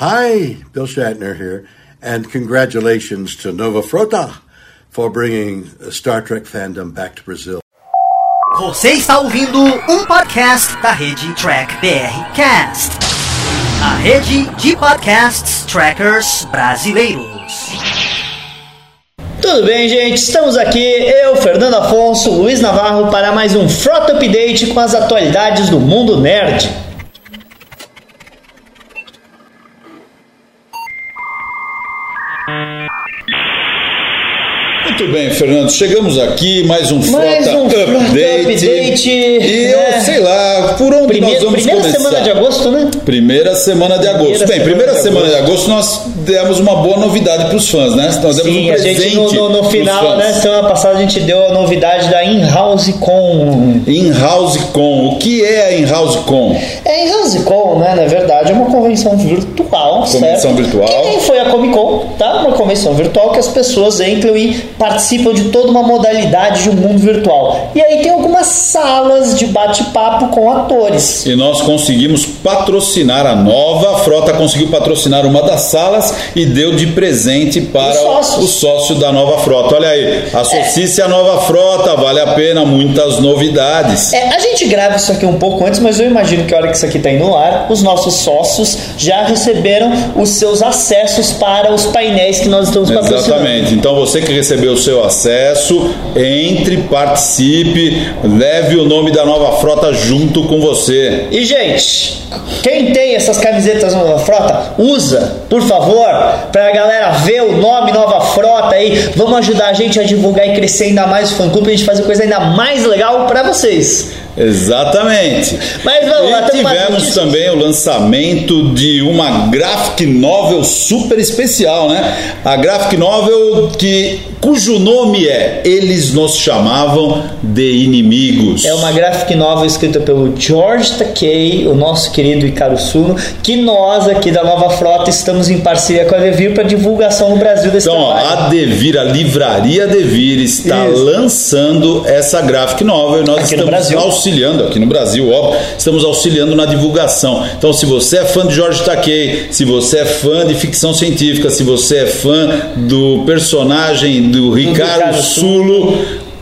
Hi, Bill Shatner here, and congratulations to Nova Frota for bringing Star Trek fandom back to Brazil. Você está ouvindo um podcast da rede Track BR Cast, a rede de podcasts trackers brasileiros. Tudo bem, gente? Estamos aqui, eu, Fernando Afonso, Luiz Navarro, para mais um Frota Update com as atualidades do mundo nerd. Muito bem, Fernando. Chegamos aqui, mais um Mais Frota um Frota Update. Update, E eu né? sei lá, por onde Primeira, nós vamos primeira começar? semana de agosto, né? Primeira semana de agosto. Primeira Bem, semana primeira de semana de agosto. agosto nós demos uma boa novidade para os fãs, né? Nós demos Sim, um a presente gente no, no- no final, né? Semana passada a gente deu a novidade da In-House Com. In-House Con. O que é a In-House Con? É, In-House Con, né? Na verdade, é uma convenção virtual, Convenção certo? virtual. Que nem foi a Comic Con, tá? Uma convenção virtual que as pessoas entram e participam de toda uma modalidade de um mundo virtual. E aí tem algumas salas de bate-papo com atores. E nós conseguimos patrocinar a nova frota, conseguiu patrocinar uma das salas e deu de presente para o sócio da nova frota. Olha aí, associe-se à nova frota, vale a pena, muitas novidades. É, a gente grava isso aqui um pouco antes, mas eu imagino que a hora que isso aqui está indo no ar, os nossos sócios já receberam os seus acessos para os painéis que nós estamos patrocinando. Exatamente. Então você que recebeu seu acesso, entre, participe, leve o nome da nova frota junto com você. E gente, quem tem essas camisetas Nova Frota, usa, por favor, pra galera ver o nome Nova Frota aí. Vamos ajudar a gente a divulgar e crescer ainda mais o fã clube, pra gente fazer coisa ainda mais legal pra vocês. Exatamente. Mas vamos lá, e tivemos também o lançamento de uma graphic novel super especial, né? A graphic novel que cujo nome é Eles nos chamavam de inimigos. É uma graphic novel escrita pelo George Takei, o nosso querido Icaro Suno, que nós aqui da Nova Frota estamos em parceria com a Devir para divulgação no Brasil desse Então, trabalho. a Devir, a livraria Devir, está Isso. lançando essa graphic novel e nós Aqui no estamos Brasil. Auxiliando, aqui no Brasil, óbvio, estamos auxiliando na divulgação. Então, se você é fã de Jorge Takei, se você é fã de ficção científica, se você é fã do personagem do Ricardo Ricardo Sulo,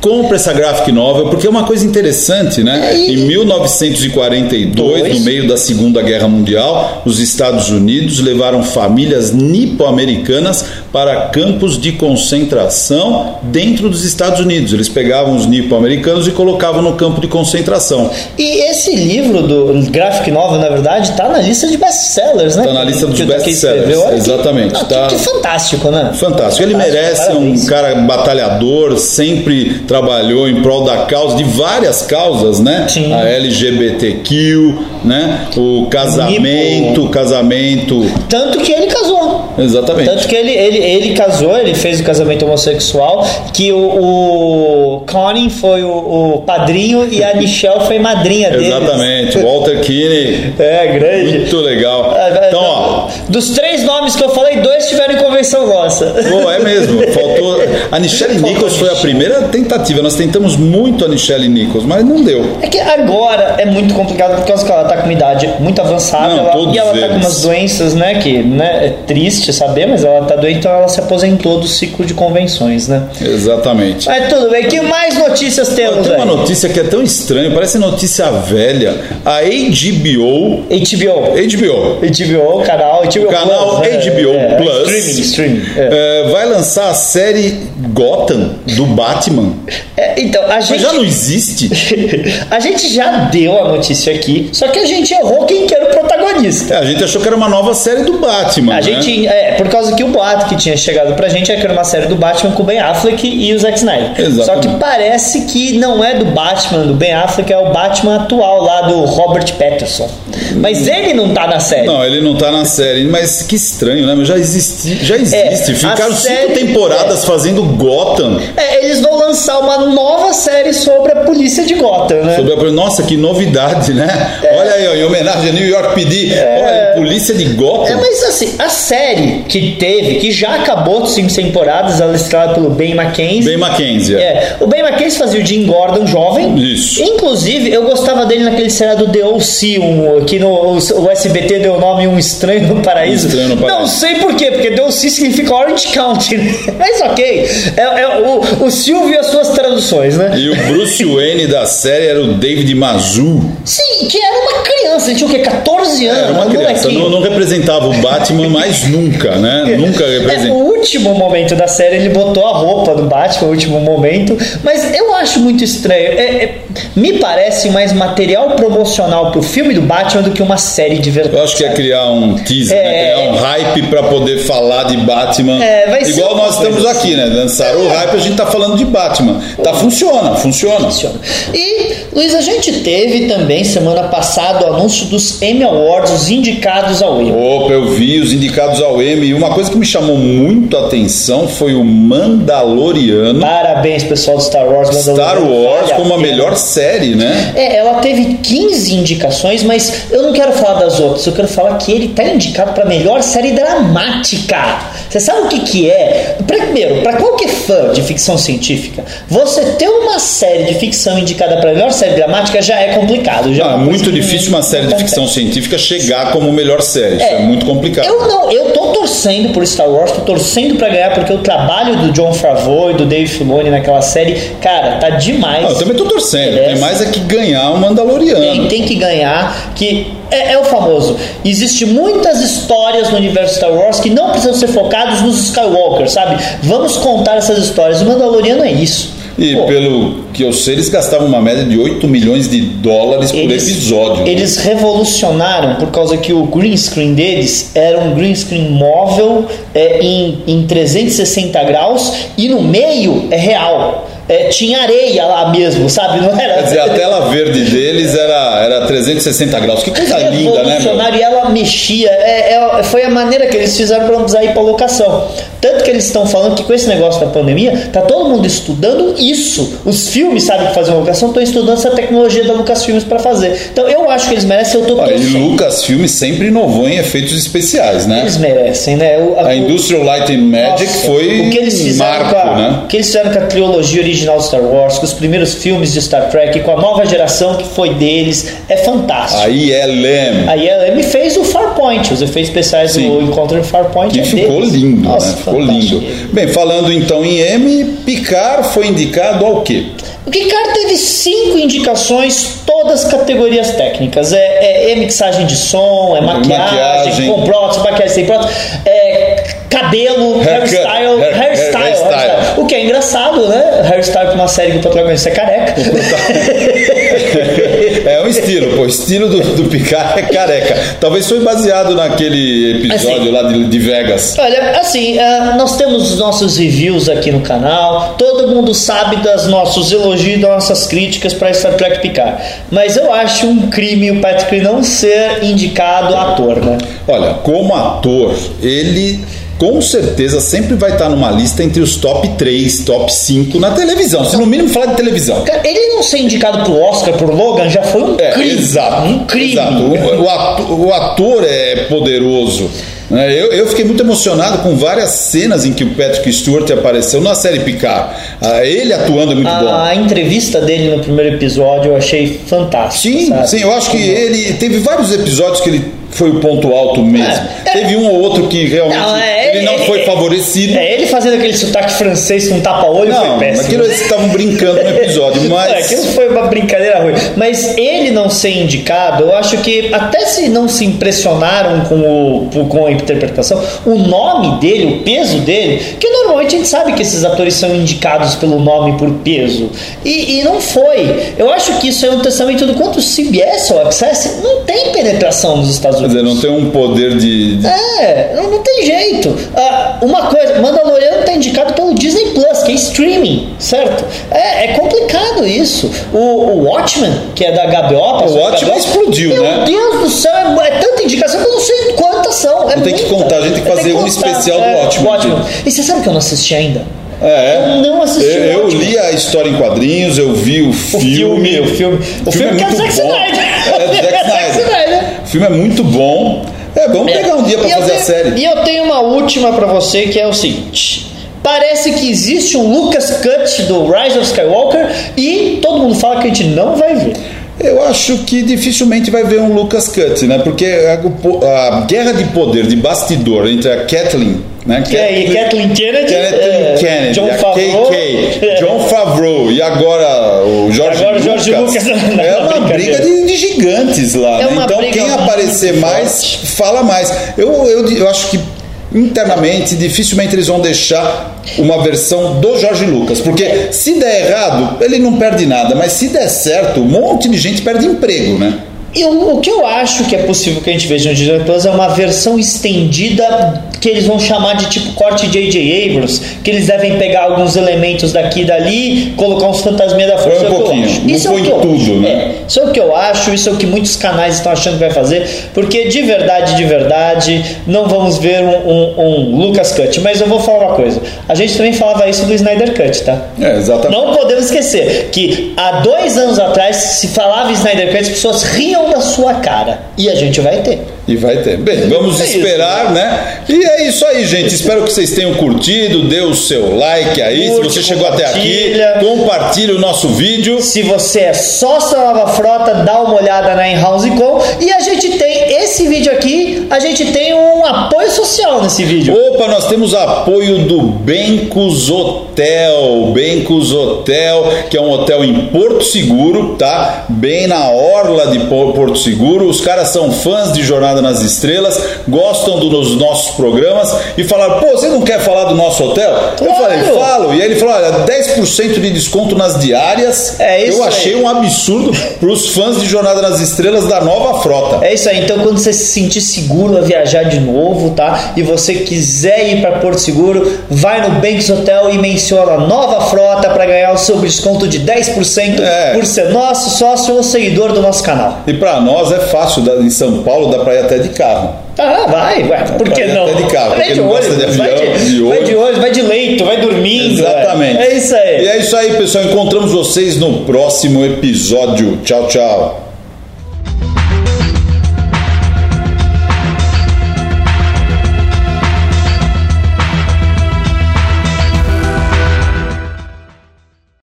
compre essa graphic novel, porque é uma coisa interessante, né? Em 1942, Dois. no meio da Segunda Guerra Mundial, os Estados Unidos levaram famílias nipo-americanas para campos de concentração dentro dos Estados Unidos. Eles pegavam os nipo-americanos e colocavam no campo de concentração. E esse livro do graphic novel, na verdade, tá na lista de best-sellers, né? Tá na lista dos best-sellers, exatamente, Não, que- tá. que fantástico, né? Fantástico. Ele Fantástico, merece, é um parabéns. cara batalhador, sempre trabalhou em prol da causa, de várias causas, né? Sim. A LGBTQ, né? O casamento, Nipo. casamento. Tanto que ele casou. Exatamente. Tanto que ele, ele, ele casou, ele fez o casamento homossexual, que o, o Connie foi o, o padrinho e a Michelle foi madrinha dele. Exatamente. Walter Kinney. É, grande. Muito legal. Dos três nomes que eu falei, dois tiveram em convenção nossa. Pô, é mesmo. Faltou. A Nichelle Nichols foi a primeira tentativa. Nós tentamos muito a Nichelle Nichols, mas não deu. É que agora é muito complicado por causa que ela tá com uma idade muito avançada Não, ela- e ela tá com eles. umas doenças, né? Que né, é triste saber, mas ela tá doente, então ela se aposentou do ciclo de convenções, né? Exatamente. Mas tudo bem, que mais notícias temos Tem uma aí? notícia que é tão estranha, parece notícia velha. A HBO. HBO. HBO. HBO, canal, HBO O canal Plus? HBO é, Plus Streaming, streaming. é. é, vai lançar a série Gotham do Batman. É, então, a Mas gente. já não existe. a gente já deu a notícia aqui, só que a gente errou quem que era o protagonista. É, a gente achou que era uma nova série do Batman. A né? gente, é, por causa que o boato que tinha chegado pra gente é que era uma série do Batman com o Ben Affleck e o Zack Snyder. Exatamente. Só que parece que não é do Batman, do Ben Affleck, é o Batman atual lá do Robert Pattinson. Mas ele não tá na série. Não, ele não tá na série, mas que estranho, né? Mas já existe, já existe. É, Ficaram a cinco série- temporadas fazendo Gotham. É, eles vão lançar uma nova série sobre a polícia de Gotham, né? Sobre a... Nossa, que novidade, né? É. Olha aí, ó, em homenagem a New York PD. Olha, polícia de Gotham. É, mas assim, a série que teve, que já acabou de cinco temporadas, ela é estrelada pelo Ben Mackenzie. Ben Mackenzie. é. É, o Ben Mackenzie fazia o Jim Gordon jovem. Isso. Inclusive, eu gostava dele naquele seriado The O.C., um, que no, o, o SBT deu o nome Um Estranho no Paraíso. Um Estranho no Paraíso. Não sei por quê, porque The O.C. significa Orange County. né? Mas ok, é, é o, o Silvio e as suas traduções, né? E o Bruce Wayne da série era o David Mazu. Sim, que era uma criança, ele tinha o quê? 14 anos, uma um criança, não, não representava o Batman mais nunca, né? Nunca É, o representou. último momento da série ele botou a roupa do Batman, o último momento, mas eu acho muito estranho. É- é- me parece mais material promocional pro filme do Batman do que uma série de verdade. Eu acho que é criar um teaser, É. né? criar um hype pra poder falar de Batman. É, vai ser Igual nós estamos coisa aqui, né? Lançaram o hype, a gente tá falando de Batman. Tá, funciona, funciona. Funciona. E, Luiz, a gente teve também semana passada o anúncio dos Emmy Awards, os indicados ao Emmy. Opa, eu vi os indicados ao Emmy e uma coisa que me chamou muito a atenção foi o Mandaloriano. Parabéns, pessoal do Star Wars. Star. Wars como a melhor série, né? É, ela teve 15 indicações, mas eu não quero falar das outras. Eu quero falar que ele tá indicado para melhor série dramática. Você sabe o que que é? Primeiro, para qualquer fã de ficção científica, você ter uma série de ficção indicada para melhor série dramática já é complicado. Já Não, é é muito difícil uma série de ficção científica chegar como melhor série. Isso é, muito complicado. Eu não, eu tô torcendo por Star Wars, tô torcendo pra ganhar, porque o trabalho do John Favreau e do Dave Filoni naquela série, cara, tá demais. Ah, eu também tô torcendo. Tem mais é que ganhar o Mandaloriano. Tem, tem que ganhar, que é, é o famoso. Existe muitas histórias no universo Star Wars que não precisam ser focados nos Skywalker, sabe? Vamos contar essas histórias. O Mandaloriano é isso. E Pô, pelo que eu sei, eles gastavam uma média de 8 milhões de dólares por episódio. né? Eles revolucionaram por causa que o green screen deles era um green screen móvel é, em, em 360 graus e no meio é real. É, tinha areia lá mesmo, sabe? Não era. Quer dizer, a tela verde deles era, era 360 graus. Que coisa linda, né, meu? e ela mexia. É, é- foi a maneira que eles fizeram para não precisar ir para locação. Tanto que eles estão falando que com esse negócio da pandemia, tá todo mundo estudando isso. Os filmes sabem que fazer uma locação, estão estudando essa tecnologia da Lucasfilmes para fazer. Então eu acho que eles merecem, eu tô Olha, e torcendo. Lucasfilm sempre inovou em efeitos especiais, né? Eles merecem, né? O- A Industrial Light and Magic Nossa, foi o que eles fizeram marco, a, né? O que eles fizeram com a trilogia original Star Wars, com os primeiros filmes de Star Trek, com a nova geração que foi deles, é fantástico. A ILM. A ILM fez o Farpoint, os efeitos especiais Sim. do Encontro em Farpoint. Que é ficou deles. lindo, Nossa, né? Ficou lindo. Bem, falando então em M, Picard foi indicado ao quê? O Picard teve cinco indicações, todas categorias técnicas. É, é, é mixagem de som, é maquiagem, Maquiagem. com prótese, maquiagem sem prótese, é cabelo, hairstyle, hair- hairstyle. hairstyle. O que é engraçado, né? Hairstyle pra uma série que o protagonista é careca. É um estilo, pô. O estilo do, do Picard é careca. Talvez foi baseado naquele episódio Assim. lá de, de Vegas. Olha, assim, ah, nós temos os nossos reviews aqui no canal, todo mundo sabe dos nossos elogios e das nossas críticas para Star Trek Picard. Mas eu acho um crime o Patrick não ser indicado ator, né? Olha, como ator, ele com certeza sempre vai estar numa lista entre os top 3, top 5 na televisão. Se no mínimo falar de televisão. Ele não ser indicado pro Oscar por Logan já foi um É, crime. exato. Um crime. exato. O, o ator, o ator é poderoso. né? Eu, eu fiquei muito emocionado com várias cenas em que o Patrick Stewart apareceu na série Picard. Ah, Ele atuando é muito bom. A entrevista dele no primeiro episódio eu achei fantástica. Sim, sabe? sim, eu acho que ele teve vários episódios que ele foi o ponto alto mesmo. É, é. Teve um ou outro que realmente Não, é, ele não é, foi é, favorecido. É, ele fazendo aquele sotaque francês com tapa-olho foi péssimo. aquilo eles estavam brincando no episódio, É, mas aquilo foi uma brincadeira ruim. Mas ele não ser indicado, eu acho que até se não se impressionaram com, o, com a interpretação, o nome dele, o peso dele, que normalmente a gente sabe que esses atores são indicados pelo nome por peso. E, e não foi. Eu acho que isso é um testamento do quanto o CBS ou Access não tem penetração nos Estados Unidos. Dizer, não tem um poder de, de- É, não, não tem jeito. Ah, uma coisa, Mandaloriano tá indicado pelo Disney Plus, que é streaming, certo? É, é complicado isso. O, o Watchmen, que é da HBO, O Watchmen HBO, explodiu, meu né? Deus do céu, é, é tanta indicação que eu não sei quantas são. É tem que contar, a gente tem que fazer um especial do é, Watchmen. E você sabe que eu não assisti ainda? É. Eu não assisti Eu, o eu li a história em quadrinhos, eu vi o O filme. filme, o filme. O filme, que é o Zack Snyder. É, Zack Snyder. O filme é muito bom. É, vamos pegar um dia pra E eu fazer a tenho- série. E eu tenho uma última pra você que é o seguinte. Parece que existe um Lucas Cut do Rise of Skywalker e todo mundo fala que a gente não vai ver. Eu acho que dificilmente vai ver um Lucas Cut, né? Porque a, a guerra de poder, de bastidor entre a Kathleen, né? Que é aí, Kathleen Kennedy, Kathleen é, Kennedy, John a Favreau, KK, é. John Favreau e agora o Jorge agora Lucas na- na é uma briga de, de gigantes lá, É né? Então quem aparecer mais, fala mais. Eu, eu, eu acho que internamente dificilmente eles vão deixar uma versão do Jorge Lucas, porque se der errado, ele não perde nada, mas se der certo, um monte de gente perde emprego, né? E o, que eu acho que é possível que a gente veja no Disney Plus é uma versão estendida que eles vão chamar de tipo corte J.J. Abrams, que eles devem pegar alguns elementos daqui e dali, colocar uns fantasminhas da força. Um é que eu pouquinho, não Isso é o põe que eu tudo, acho. né? É, isso é o que eu acho, isso é o que muitos canais estão achando que vai fazer, porque de verdade, de verdade, não vamos ver um, um- um Lucas Cut. Mas eu vou falar uma coisa: a gente também falava isso do Snyder Cut, tá? É, exatamente. Não podemos esquecer que há dois anos atrás se falava Snyder Cut, as pessoas riam da sua cara. E a gente vai ter. E vai ter. Bem, vamos É isso, esperar, né? E é isso aí, gente. Espero que vocês tenham curtido. Dê o seu like aí. Curte, Se você chegou até aqui, compartilhe o nosso vídeo. Se você é sócio da Nova Frota, dá uma olhada na Enhouse Com. E a gente tem esse vídeo aqui, a gente tem um apoio social nesse vídeo. Opa, nós temos apoio do Bencos Hotel. Bencos Hotel, que é um hotel em Porto Seguro, tá? Bem na orla de Po- Porto Seguro. Os caras são fãs de Jornada nas Estrelas, gostam dos nossos programas e falaram: pô, você não quer falar do nosso hotel? Eu Claro. falei: falo. E aí ele falou: olha, 10% de desconto nas diárias. É isso Eu achei aí. um absurdo para os fãs de Jornada nas Estrelas da nova frota. É isso aí, então quando você se sentir seguro a viajar de novo, tá? E você quiser ir para Porto Seguro, vai no Banks Hotel e menciona Nova Frota para ganhar o seu desconto de 10% É. por ser nosso sócio ou seguidor do nosso canal. E para nós é fácil, em São Paulo dá para ir até de carro. Ah, vai, ué, por que Vai não? até de carro, vai porque de não gosta ônibus, de vai, avião, de, de vai de ônibus, vai de leito, vai dormindo. ué. Exatamente. É isso aí. E é isso aí, pessoal. Encontramos vocês no próximo episódio. Tchau, tchau.